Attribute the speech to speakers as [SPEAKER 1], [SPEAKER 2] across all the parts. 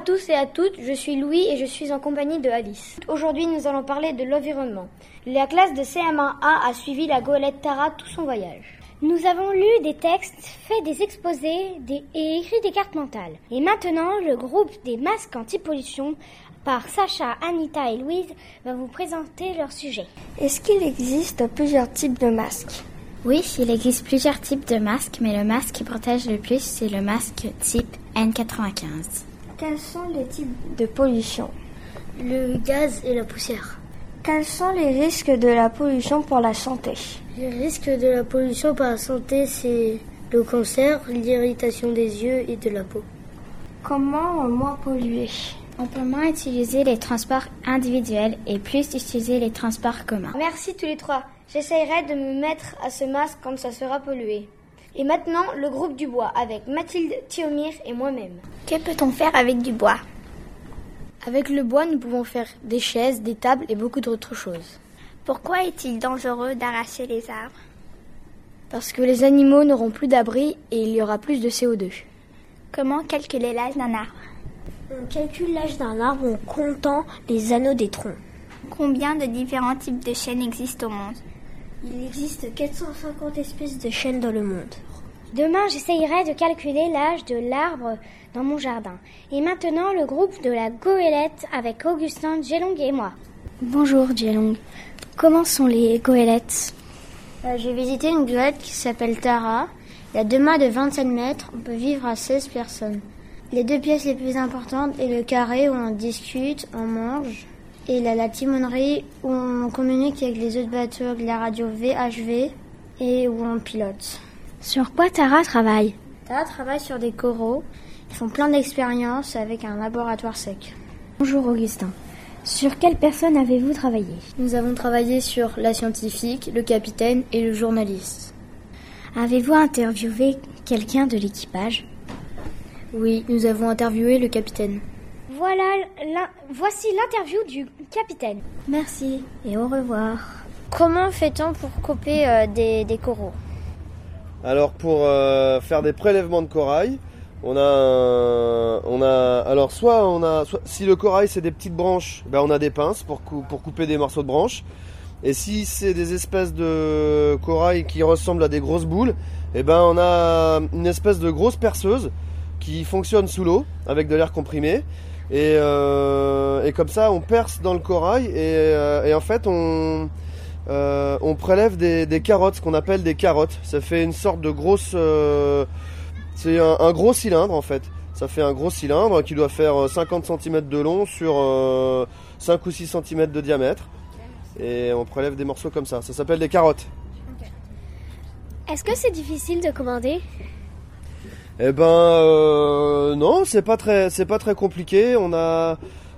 [SPEAKER 1] à tous et à toutes, je suis Louis et je suis en compagnie de Alice. Aujourd'hui, nous allons parler de l'environnement. La classe de CM1A a suivi la goélette Tara tout son voyage. Nous avons lu des textes, fait des exposés et écrit des cartes mentales. Et maintenant, le groupe des masques anti-pollution par Sacha, Anita et Louise va vous présenter leur sujet.
[SPEAKER 2] Est-ce qu'il existe plusieurs types de masques?
[SPEAKER 3] Oui, il existe plusieurs types de masques, mais le masque qui protège le plus, c'est le masque type N95.
[SPEAKER 2] Quels sont les types de pollution?
[SPEAKER 1] Le gaz et la poussière.
[SPEAKER 2] Quels sont les risques de la pollution pour la santé?
[SPEAKER 1] Les risques de la pollution pour la santé, c'est le cancer, l'irritation des yeux et de la peau.
[SPEAKER 2] Comment moins polluer?
[SPEAKER 3] On peut moins utiliser les transports individuels et plus utiliser les transports communs.
[SPEAKER 1] Merci tous les trois. J'essayerai de me mettre à ce masque quand ça sera pollué. Et maintenant, le groupe du bois avec Mathilde, Thiomir et moi-même.
[SPEAKER 4] Que peut-on faire avec du bois?
[SPEAKER 1] Avec le bois, nous pouvons faire des chaises, des tables et beaucoup d'autres choses.
[SPEAKER 4] Pourquoi est-il dangereux d'arracher les arbres?
[SPEAKER 1] Parce que les animaux n'auront plus d'abri et il y aura plus de CO2.
[SPEAKER 4] Comment calculer l'âge d'un arbre?
[SPEAKER 2] On calcule l'âge d'un arbre en comptant les anneaux des troncs.
[SPEAKER 4] Combien de différents types de chênes existent au monde?
[SPEAKER 2] Il existe 450 espèces de chênes dans le monde.
[SPEAKER 1] Demain, j'essayerai de calculer l'âge de l'arbre dans mon jardin. Et maintenant, le groupe de la goélette avec Augustin, Djelong et moi.
[SPEAKER 3] Bonjour Djelong. Comment sont les goélettes
[SPEAKER 5] euh, J'ai visité une goélette qui s'appelle Tara. Il y a deux mâts de 27 mètres. On peut vivre à 16 personnes. Les deux pièces les plus importantes est le carré où on discute, on mange. Et il y a la timonerie où on communique avec les autres bateaux avec la radio VHV et où on pilote.
[SPEAKER 3] Sur quoi Tara travaille?
[SPEAKER 5] Tara travaille sur des coraux. Ils font plein d'expériences avec un laboratoire sec.
[SPEAKER 3] Bonjour Augustin. Sur quelle personne avez-vous travaillé?
[SPEAKER 6] Nous avons travaillé sur la scientifique, le capitaine et le journaliste.
[SPEAKER 3] Avez-vous interviewé quelqu'un de l'équipage?
[SPEAKER 6] Oui, nous avons interviewé le capitaine.
[SPEAKER 1] Voilà, voici l'interview du capitaine.
[SPEAKER 3] Merci et au revoir.
[SPEAKER 5] Comment fait-on pour couper euh, des, des, coraux?
[SPEAKER 7] Alors pour euh, faire des prélèvements de corail, on a, un, on a, alors soit on a, soit, si le corail c'est des petites branches, ben on a des pinces pour, cou, pour couper des morceaux de branches. Et si c'est des espèces de corail qui ressemblent à des grosses boules, eh ben on a une espèce de grosse perceuse qui fonctionne sous l'eau avec de l'air comprimé. Et, euh, et, comme ça, on perce dans le corail et, euh, en fait, on, euh, prélève des, carottes, ce qu'on appelle des carottes. Ça fait une sorte de grosse, c'est un, gros cylindre en fait. Ça fait un gros cylindre qui doit faire 50 cm de long sur 5 ou 6 cm de diamètre. Et on prélève des morceaux comme ça. Ça s'appelle des carottes.
[SPEAKER 1] Est-ce que c'est difficile de commander?
[SPEAKER 7] Eh ben euh, non, c'est pas très c'est pas très compliqué. On a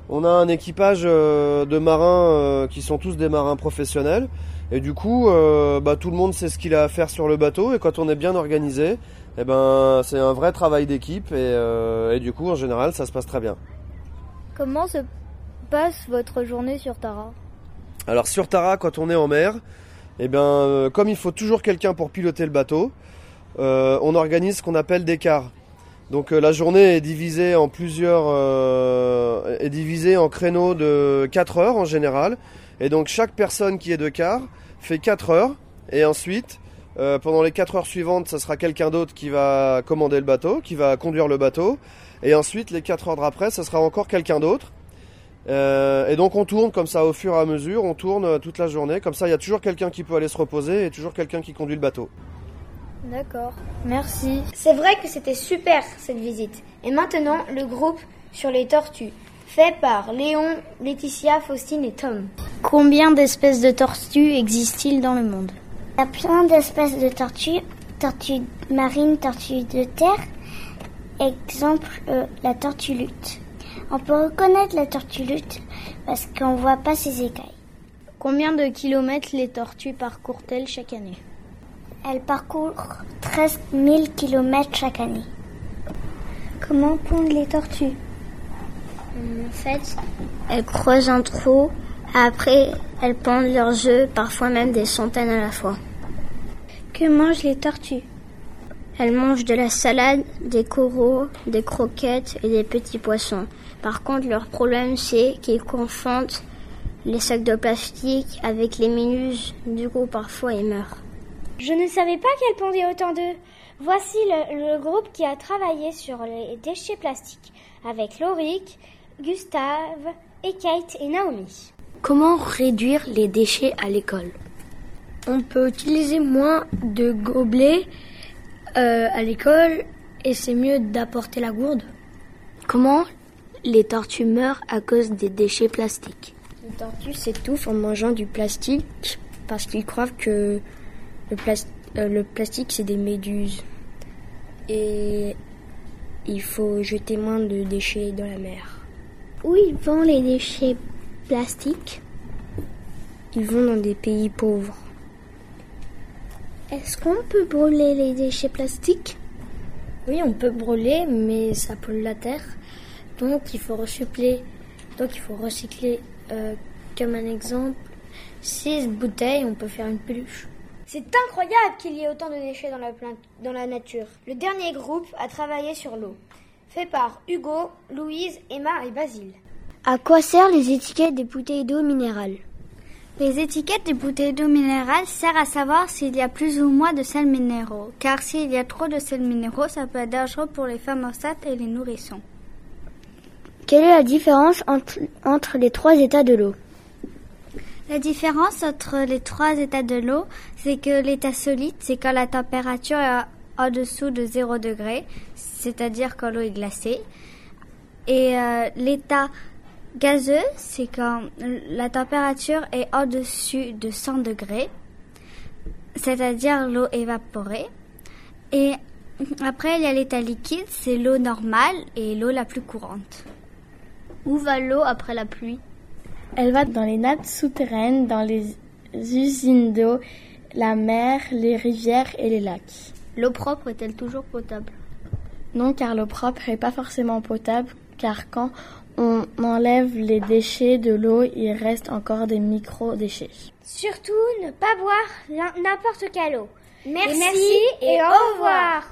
[SPEAKER 7] on a un équipage euh, de marins euh, qui sont tous des marins professionnels et du coup bah, tout le monde sait ce qu'il a à faire sur le bateau et quand on est bien organisé, eh ben c'est un vrai travail d'équipe et, et, du coup en général ça se passe très bien.
[SPEAKER 8] Comment se passe votre journée sur Tara?
[SPEAKER 7] Alors sur Tara quand on est en mer, eh ben comme il faut toujours quelqu'un pour piloter le bateau, on organise ce qu'on appelle des quarts. Donc euh, la journée est divisée en plusieurs, euh, est divisée en créneaux de 4 heures en général. Et donc chaque personne qui est de quart fait 4 heures. Et ensuite, euh, pendant les 4 heures suivantes, ça sera quelqu'un d'autre qui va commander le bateau, qui va conduire le bateau. Et ensuite, les 4 heures d'après, ça sera encore quelqu'un d'autre. Euh, et donc on tourne comme ça au fur et à mesure, on tourne toute la journée. Comme ça, il y a toujours quelqu'un qui peut aller se reposer et toujours quelqu'un qui conduit le bateau.
[SPEAKER 8] D'accord, merci.
[SPEAKER 1] C'est vrai que c'était super cette visite. Et maintenant, le groupe sur les tortues, fait par Léon, Laetitia, Faustine et Tom.
[SPEAKER 5] Combien d'espèces de tortues existent-ils dans le monde?
[SPEAKER 9] Il y a plein d'espèces de tortues, tortues marines, tortues de terre. Exemple, euh, la tortue lutte. On peut reconnaître la tortue lutte parce qu'on voit pas ses écailles.
[SPEAKER 8] Combien de kilomètres les tortues parcourent-elles chaque année?
[SPEAKER 9] Elles parcourent 13 000 km chaque année. Comment pondent les tortues?
[SPEAKER 5] En fait, elles creusent un trou. Après, elles pondent leurs œufs, parfois même des centaines à la fois.
[SPEAKER 9] Que mangent les tortues?
[SPEAKER 5] Elles mangent de la salade, des coraux, des croquettes et des petits poissons. Par contre, leur problème, c'est qu'ils confondent les sacs de plastique avec les minus. Du coup, parfois, ils meurent.
[SPEAKER 1] Je ne savais pas qu'elle pondait autant d'œufs. Voici le, le, groupe qui a travaillé sur les déchets plastiques avec Lauric, Gustave et Kate et Naomi.
[SPEAKER 2] Comment réduire les déchets à l'école?
[SPEAKER 6] On peut utiliser moins de gobelets euh, à l'école et c'est mieux d'apporter la gourde.
[SPEAKER 2] Comment les tortues meurent à cause des déchets plastiques?
[SPEAKER 6] Les tortues s'étouffent en mangeant du plastique parce qu'ils croient que le, plas euh, le plastique c'est des méduses. Et il faut jeter moins de déchets dans la mer.
[SPEAKER 5] Où ils vendent les déchets plastiques?
[SPEAKER 6] Ils vont dans des pays pauvres.
[SPEAKER 5] Est-ce qu'on peut brûler les déchets plastiques?
[SPEAKER 6] Oui, on peut brûler, mais ça pollue la terre. Donc il faut recycler. Donc il faut recycler. Euh, comme un exemple, 6 bouteilles, on peut faire une peluche.
[SPEAKER 1] C'est incroyable qu'il y ait autant de déchets dans la, dans la nature. Le dernier groupe a travaillé sur l'eau, fait par Hugo, Louise, Emma et Basile.
[SPEAKER 2] À quoi servent les étiquettes des bouteilles d'eau minérale?
[SPEAKER 4] Les étiquettes des bouteilles d'eau minérale servent à savoir s'il y a plus ou moins de sels minéraux, car s'il y a trop de sels minéraux, ça peut être dangereux pour les femmes enceintes et les nourrissons.
[SPEAKER 2] Quelle est la différence entre, entre les trois états de l'eau?
[SPEAKER 4] La différence entre les trois états de l'eau, c'est que l'état solide, c'est quand la température est en dessous de 0 degré, c'est-à-dire quand l'eau est glacée. Et euh, l'état gazeux, c'est quand la température est au-dessus de 100 degrés, c'est-à-dire l'eau évaporée. Et après, il y a l'état liquide, c'est l'eau normale et l'eau la plus courante.
[SPEAKER 5] Où va l'eau après la pluie?
[SPEAKER 10] Elle va dans les nappes souterraines, dans les usines d'eau, la mer, les rivières et les lacs.
[SPEAKER 5] L'eau propre est-elle toujours potable?
[SPEAKER 10] Non, car l'eau propre n'est pas forcément potable, car quand on enlève les déchets de l'eau, il reste encore des micro-déchets.
[SPEAKER 1] Surtout, ne pas boire n'importe quelle eau. Merci, et, merci et au revoir.